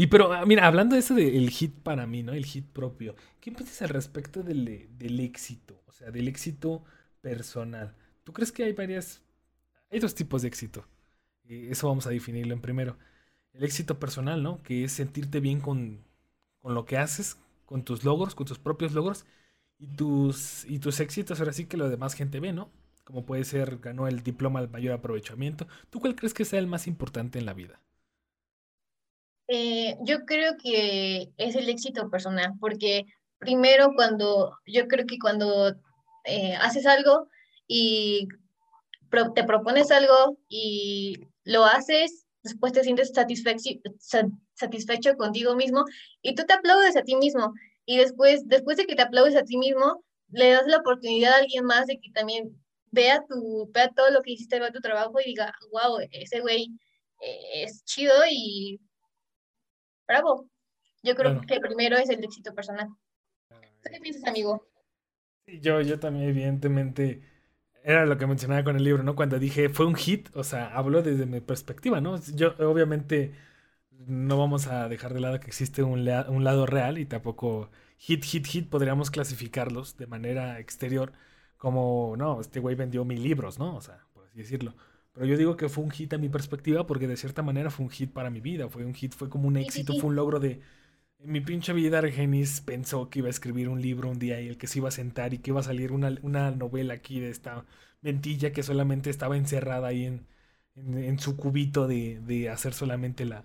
Y pero, ah, mira, hablando de eso del hit para mí, ¿no? El hit propio. ¿Qué piensas al respecto del, del éxito? O sea, del éxito personal. ¿Tú crees que hay varias... Hay dos tipos de éxito. eso vamos a definirlo en primero. El éxito personal, ¿no? Que es sentirte bien con, con lo que haces, con tus logros, con tus propios logros y tus, y tus éxitos. Ahora sí que lo demás gente ve, ¿no? Como puede ser, ganó el diploma al mayor aprovechamiento. ¿Tú cuál crees que sea el más importante en la vida? Eh, yo creo que es el éxito personal, porque primero cuando, yo creo que cuando eh, haces algo y te propones algo y lo haces, después te sientes satisfecho contigo mismo y tú te aplaudes a ti mismo. Y después, después de que te aplaudes a ti mismo, le das la oportunidad a alguien más de que también vea, tu, vea todo lo que hiciste, vea tu trabajo y diga, wow, ese güey eh, es chido y bravo. Yo creo que primero es el éxito personal. ¿Qué piensas, amigo? Yo, yo también, evidentemente, era lo que mencionaba con el libro, ¿no? Cuando dije fue un hit, o sea, hablo desde mi perspectiva, ¿no? Yo, obviamente, no vamos a dejar de lado que existe un, un lado real y tampoco hit, hit, hit podríamos clasificarlos de manera exterior como, no, este güey vendió mil libros, ¿no? O sea, por así decirlo. Pero yo digo que fue un hit a mi perspectiva porque de cierta manera fue un hit para mi vida. Fue un hit, fue como un éxito, fue un logro de... En mi pinche vida Argenis pensó que iba a escribir un libro un día y el que se iba a sentar y que iba a salir una, novela aquí de esta mentilla que solamente estaba encerrada ahí en, en, su cubito de, de, hacer solamente la...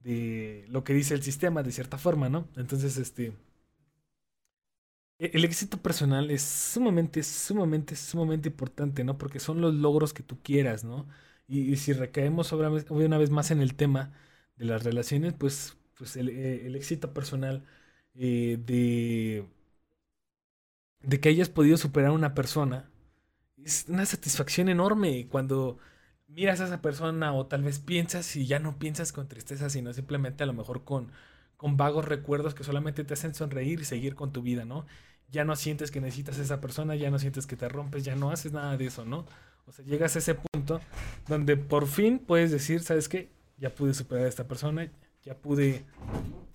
de lo que dice el sistema de cierta forma, ¿no? Entonces, este... E-, el éxito personal es sumamente, sumamente, sumamente importante, ¿no? Porque son los logros que tú quieras, ¿no? Y, si recaemos una vez más en el tema de las relaciones, pues, pues el, eh, éxito personal eh, de, de que hayas podido superar a una persona es una satisfacción enorme cuando miras a esa persona o tal vez piensas y ya no piensas con tristeza, sino simplemente a lo mejor con con vagos recuerdos que solamente te hacen sonreír y seguir con tu vida, ¿no? Ya no sientes que necesitas a esa persona, ya no sientes que te rompes, ya no haces nada de eso, ¿no? O sea, llegas a ese punto donde por fin puedes decir, ¿sabes qué? Ya pude superar a esta persona, ya pude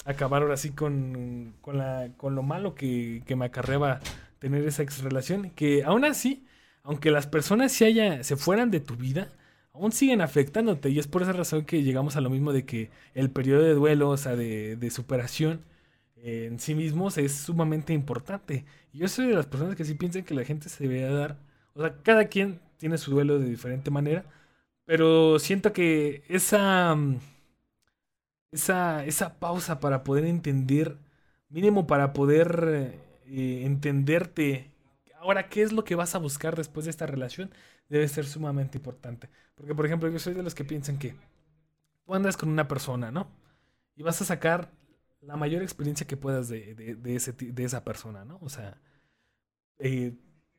acabar ahora sí con, con, la, con lo malo que, que me acarreaba tener esa ex relación, que aún así, aunque las personas se, haya, se fueran de tu vida, aún siguen afectándote. Y es por esa razón que llegamos a lo mismo de que el periodo de duelo, o sea, de, de superación en sí mismos es sumamente importante. Yo soy de las personas que sí piensan que la gente se debe dar. O sea, cada quien tiene su duelo de diferente manera. Pero siento que esa. Mm, esa, esa pausa para poder entender. Mínimo para poder eh, entenderte. Ahora, ¿qué es lo que vas a buscar después de esta relación? Debe ser sumamente importante. Porque, por ejemplo, yo soy de los que piensan que tú andas con una persona, ¿no? Y vas a sacar la mayor experiencia que puedas de, de, ese, de esa persona, ¿no? O sea, eh,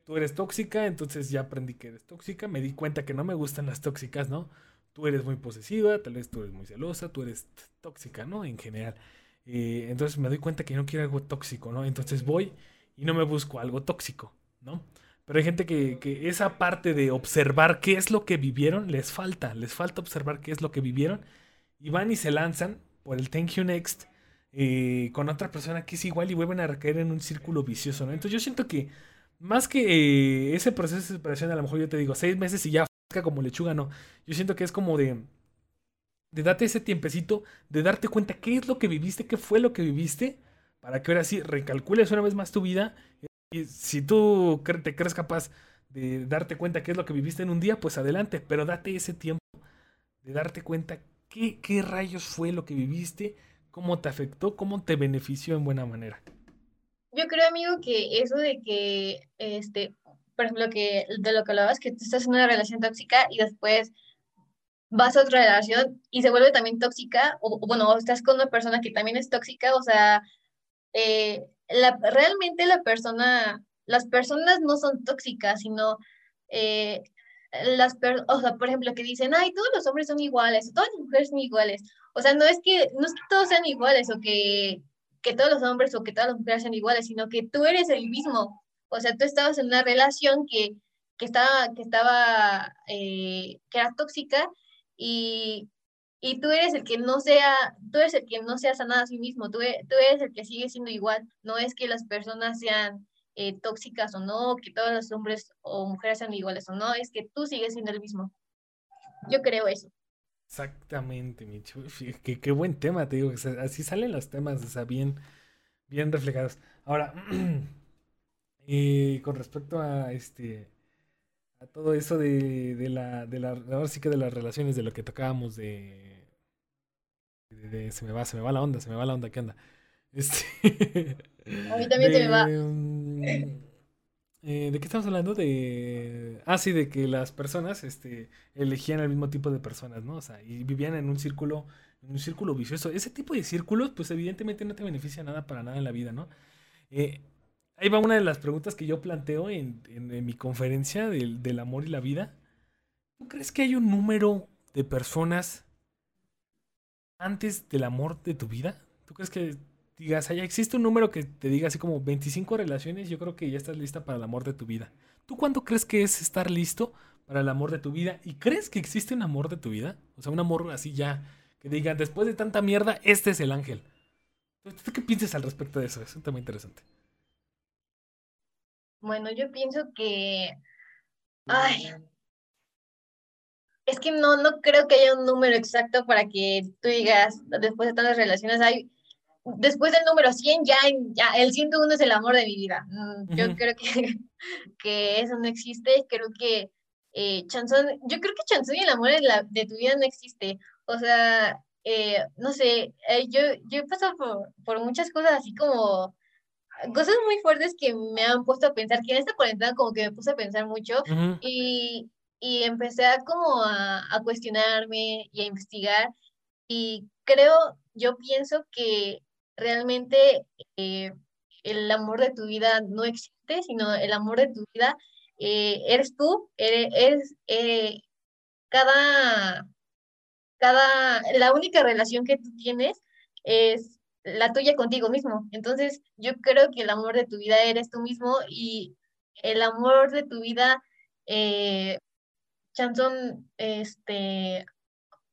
tú eres tóxica, entonces ya aprendí que eres tóxica, me di cuenta que no me gustan las tóxicas, ¿no? Tú eres muy posesiva, tal vez tú eres muy celosa, tú eres tóxica, ¿no? En general. Eh, entonces me doy cuenta que no quiero algo tóxico, ¿no? Entonces voy y no me busco algo tóxico, ¿no? Pero hay gente que, esa parte de observar qué es lo que vivieron les falta. Les falta observar qué es lo que vivieron. Y van y se lanzan por el Thank You Next eh, con otra persona que es igual y vuelven a recaer en un círculo vicioso. Entonces yo siento que más que eh, ese proceso de separación, a lo mejor yo te digo seis meses y ya como lechuga, no. Yo siento que es como de de darte ese tiempecito, de darte cuenta qué es lo que viviste, qué fue lo que viviste, para que ahora sí recalcules una vez más tu vida y si tú te crees capaz de darte cuenta qué es lo que viviste en un día, pues adelante, pero date ese tiempo de darte cuenta qué, qué rayos fue lo que viviste, cómo te afectó, cómo te benefició en buena manera. Yo creo, amigo, que eso de que, este, por ejemplo, que de lo que hablabas, que tú estás en una relación tóxica y después vas a otra relación y se vuelve también tóxica, o, bueno, estás con una persona que también es tóxica, o sea, eh, realmente la persona, las personas no son tóxicas, sino eh, las o sea, por ejemplo, que dicen, ay, todos los hombres son iguales, todas las mujeres son iguales. O sea, no es que, no es que todos sean iguales o que, que todos los hombres o que todas las mujeres sean iguales, sino que tú eres el mismo. O sea, tú estabas en una relación que, que estaba, que estaba, eh, que era tóxica y y tú eres el que no sea, tú eres el que no sea sanado a sí mismo, tú, e, tú eres el que sigue siendo igual, no es que las personas sean eh, tóxicas o no, que todos los hombres o mujeres sean iguales o no, es que tú sigues siendo el mismo. Yo creo eso. Exactamente, Micho. Qué, qué buen tema, te digo. Así salen los temas, o sea, bien, bien reflejados. Ahora, eh, con respecto a este a todo eso de, de la, de la, ahora sí que de las relaciones, de lo que tocábamos de, de, se me va, se me va la onda, se me va la onda, ¿qué onda? Este, a mí también se me va. Eh, ¿De qué estamos hablando? De. Ah, sí, de que las personas este, elegían el mismo tipo de personas, ¿no? O sea, y vivían en un círculo, en un círculo vicioso. Ese tipo de círculos, pues evidentemente no te beneficia nada para nada en la vida, ¿no? Eh, ahí va una de las preguntas que yo planteo en, mi conferencia del, del, amor y la vida. ¿Tú crees que hay un número de personas antes del amor de tu vida? ¿Tú crees que digas, allá existe un número que te diga así como 25 relaciones? Yo creo que ya estás lista para el amor de tu vida. ¿Tú cuándo crees que es estar listo para el amor de tu vida? ¿Y crees que existe un amor de tu vida? O sea, un amor así ya, que digan, después de tanta mierda, este es el ángel. ¿Tú qué piensas al respecto de eso? Es un tema interesante. Bueno, yo pienso que, ay, es que no, no creo que haya un número exacto para que tú digas, después de tantas relaciones, hay, después del número 100, ya, ya el 101 es el amor de mi vida. Mm, yo creo que, que eso no existe, creo que eh, Chanson, yo creo que Chanson y el amor de, la, de tu vida no existe. O sea, eh, no sé, eh, yo, yo he pasado por, por muchas cosas así como cosas muy fuertes que me han puesto a pensar, que en esta cuarentena como que me puse a pensar mucho y, y, empecé a como a, a, cuestionarme y a investigar y creo, yo pienso que realmente eh, el amor de tu vida no existe, sino el amor de tu vida eh, eres tú, eres, eh, cada, cada, la única relación que tú tienes es la tuya contigo mismo. Entonces, yo creo que el amor de tu vida eres tú mismo y el amor de tu vida, Chanson, este,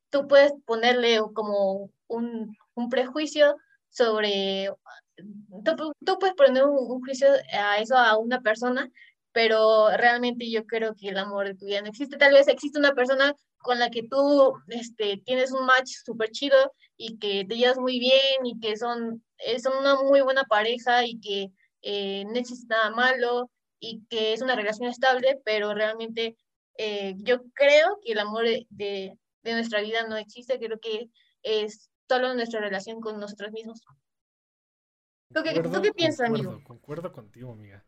tú puedes ponerle como un, un prejuicio sobre, tú, puedes poner un, juicio a eso a una persona, pero realmente yo creo que el amor de tu vida no existe. Tal vez existe una persona con la que tú este, tienes un match súper chido y que te llevas muy bien y que son, eh, son una muy buena pareja y que eh, no existe nada malo y que es una relación estable, pero realmente eh, yo creo que el amor de, de, nuestra vida no existe, creo que es solo nuestra relación con nosotros mismos. ¿Tú qué, ¿tú qué piensas, amigo? Concuerdo contigo, amiga.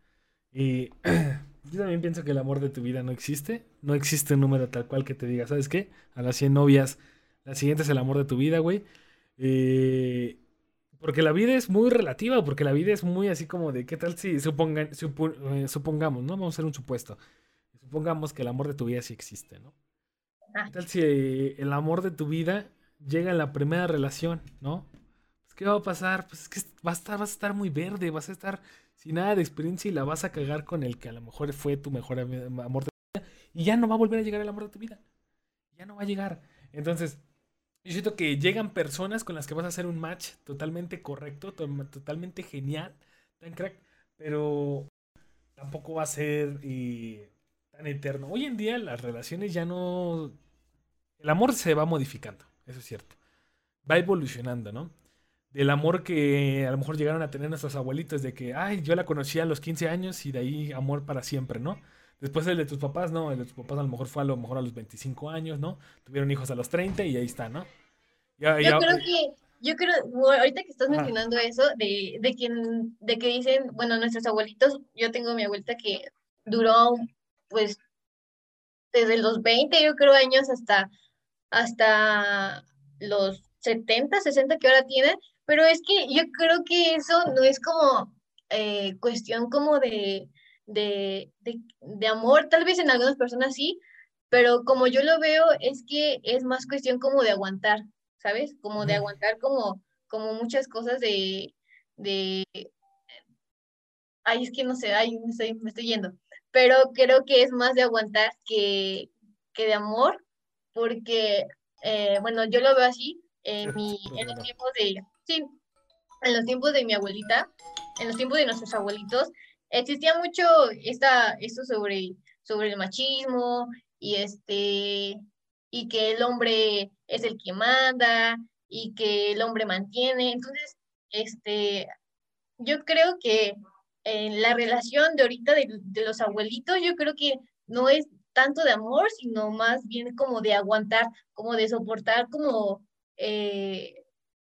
Y yo también pienso que el amor de tu vida no existe. No existe un número tal cual que te diga, ¿sabes qué? A las 100 novias la siguiente es el amor de tu vida, güey. Eh, porque la vida es muy relativa, porque la vida es muy así como de, ¿qué tal si supongan, eh, supongamos, ¿no? Vamos a hacer un supuesto. Supongamos que el amor de tu vida sí existe, ¿no? Ah. ¿Qué tal si el amor de tu vida llega la primera relación, ¿no? Pues, ¿Qué va a pasar? Pues es que vas a, estar, vas a estar muy verde, vas a estar sin nada de experiencia y la vas a cagar con el que a lo mejor fue tu mejor amor de tu vida. Y ya no va a volver a llegar el amor de tu vida. Ya no va a llegar. Entonces, yo siento que llegan personas con las que vas a hacer un match totalmente correcto, totalmente genial, tan crack, pero tampoco va a ser eh, tan eterno. Hoy en día las relaciones ya no... El amor se va modificando, eso es cierto. Va evolucionando, ¿no? Del amor que a lo mejor llegaron a tener nuestros abuelitos, de que, ay, yo la conocí a los 15 años y de ahí amor para siempre, ¿no? Después el de tus papás, no, el de tus papás a lo mejor fue a lo mejor a los 25 años, ¿no? Tuvieron hijos a los 30 y ahí está, ¿no? yo creo que, yo creo, ahorita que estás mencionando eso, de, de, quien, de que dicen, bueno, nuestros abuelitos, yo tengo mi abuelita que duró, pues, desde los 20, yo creo, años hasta, hasta los 70, 60 que ahora tiene, pero es que yo creo que eso no es como eh, cuestión como de de, de, amor, tal vez en algunas personas sí, pero como yo lo veo es que es más cuestión como de aguantar, ¿sabes? Como de aguantar como, como muchas cosas de, de, ay, es que no sé, ay, me estoy, me estoy yendo, pero creo que es más de aguantar que, que de amor, porque eh, bueno, yo lo veo así, en, mi, en los tiempos de, sí, en los tiempos de mi abuelita, en los tiempos de nuestros abuelitos, existía mucho esta, esto sobre, sobre el machismo y este y que el hombre es el que manda y que el hombre mantiene. Entonces, este, yo creo que en la relación de ahorita de, los abuelitos, yo creo que no es tanto de amor, sino más bien como de aguantar, como de soportar, como eh,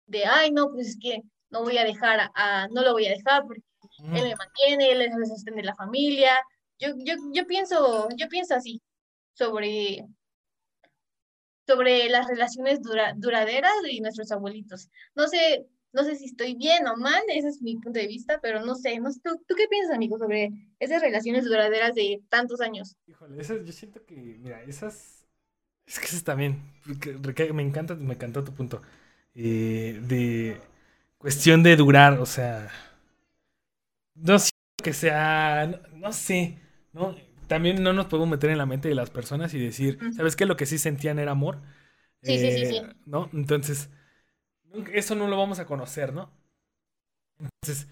de, ay, no, pues es que no voy a dejar, a, no lo voy a dejar porque él me mantiene, él es el sostén de la familia. Yo, yo, yo, pienso, yo pienso así sobre, sobre las relaciones duraderas de nuestros abuelitos. No sé, no sé si estoy bien o mal, ese es mi punto de vista, pero no sé, no ¿tú, ¿tú, qué piensas, amigo, sobre esas relaciones duraderas de tantos años? Híjole, esas, yo siento que, mira, esas, es que esas también, me encanta, me encantó tu punto, eh, de cuestión de durar, o sea, no sé que sea, no, sé, ¿no? También no nos podemos meter en la mente de las personas y decir, ¿sabes qué? Lo que sí sentían era amor. Sí, sí, sí, sí. Eh, ¿No? Entonces, eso no lo vamos a conocer, ¿no? Entonces,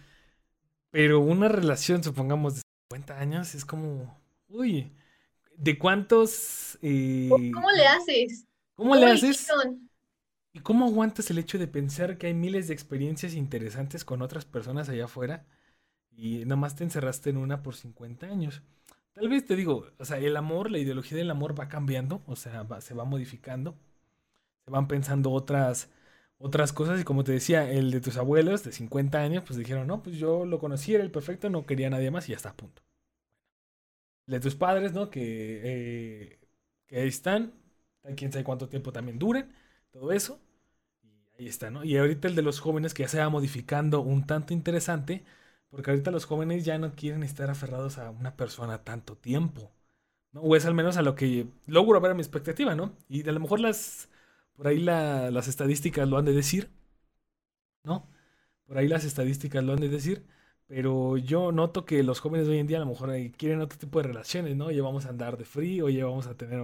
pero una relación, supongamos, de 50 años, es como, uy, ¿de cuántos... Eh, ¿Cómo le haces? ¿Cómo le haces? ¿Y cómo aguantas el hecho de pensar que hay miles de experiencias interesantes con otras personas allá afuera y nada más te encerraste en una por 50 años? Tal vez te digo, o sea, el amor, la ideología del amor va cambiando, o sea, se va modificando, se van pensando otras otras cosas y como te decía, el de tus abuelos de 50 años, pues dijeron, no, pues yo lo conocí, era el perfecto, no quería a nadie más y ya está a punto. El de tus padres, ¿no? Que, eh, que ahí están, quién sabe cuánto tiempo también duren, todo eso. Y ahí está, ¿no? Y ahorita el de los jóvenes que ya se va modificando un tanto interesante, porque ahorita los jóvenes ya no quieren estar aferrados a una persona tanto tiempo. ¿no? O es al menos a lo que logro ver a mi expectativa, ¿no? Y a lo mejor las por ahí las estadísticas lo han de decir, ¿no? Por ahí las estadísticas lo han de decir, pero yo noto que los jóvenes de hoy en día a lo mejor quieren otro tipo de relaciones, ¿no? Ya vamos a andar de frío, ya vamos a tener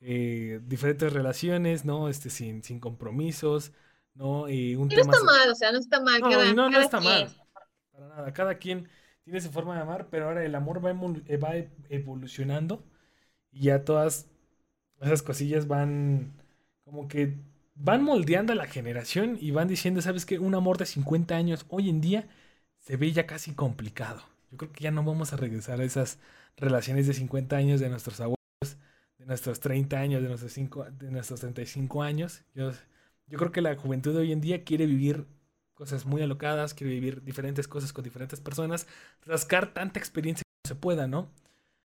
eh, diferentes relaciones, ¿no? Este, sin, sin compromisos, ¿no? Y un no está mal, o sea, no está mal. No, no, no está mal. Para nada. Cada quien tiene su forma de amar, pero ahora el amor va, va evolucionando y ya todas esas cosillas van como que van moldeando a la generación y van diciendo, ¿sabes qué? Un amor de 50 años hoy en día se ve ya casi complicado. Yo creo que ya no vamos a regresar a esas relaciones de 50 años de nuestros abuelos, de nuestros 30 años, de nuestros, 5, de nuestros 35 años. Yo, yo creo que la juventud de hoy en día quiere vivir cosas muy alocadas, quiere vivir diferentes cosas con diferentes personas, rascar tanta experiencia como se pueda, ¿no?